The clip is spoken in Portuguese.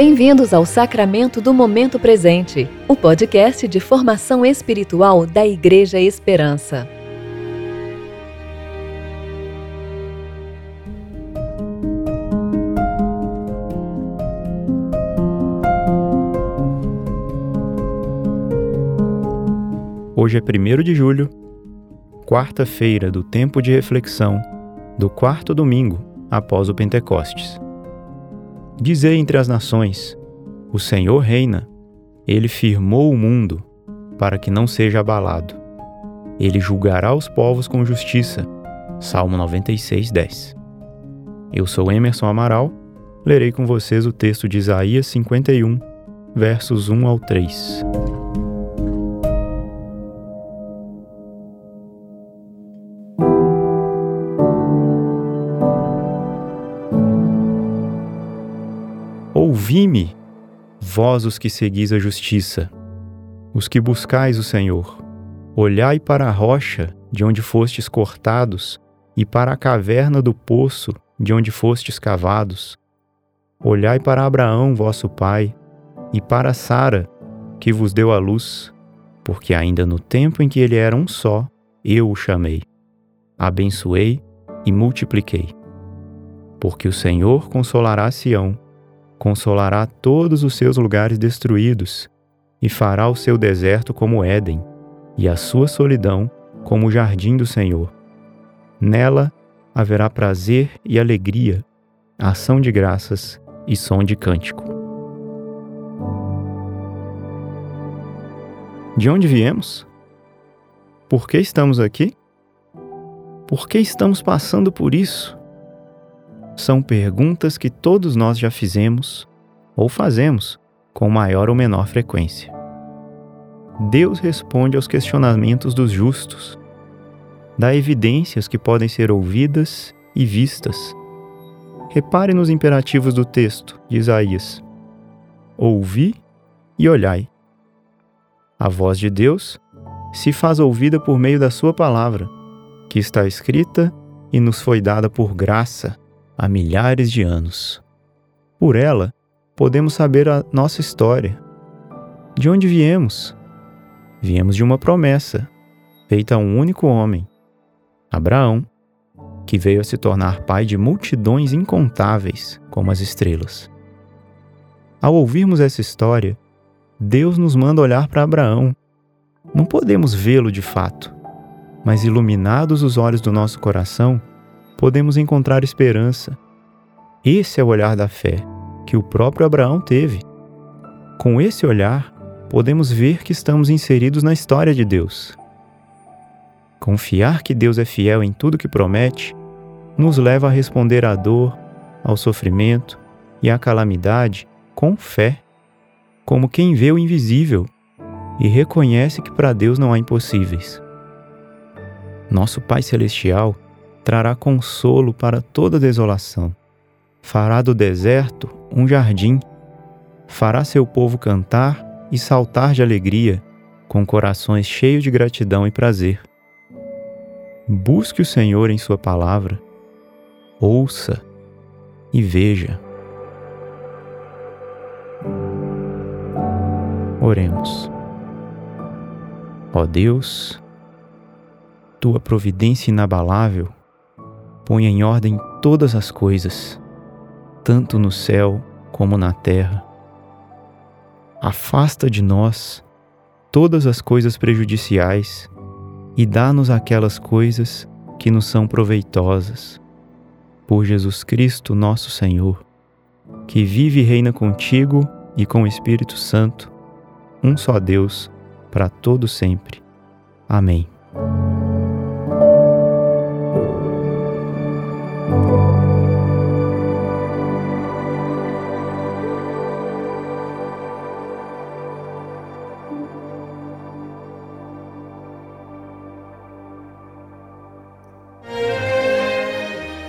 Bem-vindos ao Sacramento do Momento Presente, o podcast de formação espiritual da Igreja Esperança. Hoje é 1 de julho, quarta-feira do tempo de reflexão do quarto domingo após o Pentecostes. Dizei entre as nações: O Senhor reina, ele firmou o mundo para que não seja abalado. Ele julgará os povos com justiça. Salmo 96, 10. Eu sou Emerson Amaral, lerei com vocês o texto de Isaías 51, versos 1 ao 3. Ouvi-me, vós os que seguis a justiça, os que buscais o Senhor. Olhai para a rocha de onde fostes cortados, e para a caverna do poço de onde fostes cavados. Olhai para Abraão, vosso pai, e para Sara, que vos deu a luz, porque ainda no tempo em que ele era um só, eu o chamei. Abençoei e multipliquei. Porque o Senhor consolará Sião consolará todos os seus lugares destruídos, e fará o seu deserto como Éden, e a sua solidão como o jardim do Senhor. Nela haverá prazer e alegria, ação de graças e som de cântico. De onde viemos? Por que estamos aqui? Por que estamos passando por isso? São perguntas que todos nós já fizemos ou fazemos com maior ou menor frequência. Deus responde aos questionamentos dos justos, dá evidências que podem ser ouvidas e vistas. Repare nos imperativos do texto de Isaías: Ouvi e olhai. A voz de Deus se faz ouvida por meio da Sua palavra, que está escrita e nos foi dada por graça há milhares de anos. Por ela, podemos saber a nossa história. De onde viemos? Viemos de uma promessa, feita a um único homem, Abraão, que veio a se tornar pai de multidões incontáveis como as estrelas. Ao ouvirmos essa história, Deus nos manda olhar para Abraão. Não podemos vê-lo de fato, mas iluminados os olhos do nosso coração, podemos encontrar esperança. Esse é o olhar da fé que o próprio Abraão teve. Com esse olhar, podemos ver que estamos inseridos na história de Deus. Confiar que Deus é fiel em tudo que promete nos leva a responder à dor, ao sofrimento e à calamidade com fé, como quem vê o invisível e reconhece que para Deus não há impossíveis. Nosso Pai Celestial trará consolo para toda desolação. Fará do deserto um jardim, fará seu povo cantar e saltar de alegria, com corações cheios de gratidão e prazer. Busque o Senhor em Sua palavra, ouça e veja. Oremos. Ó Deus, tua providência inabalável põe em ordem todas as coisas, tanto no céu como na terra. Afasta de nós todas as coisas prejudiciais e dá-nos aquelas coisas que nos são proveitosas. Por Jesus Cristo, nosso Senhor, que vive e reina contigo e com o Espírito Santo, um só Deus, para todo sempre. Amém.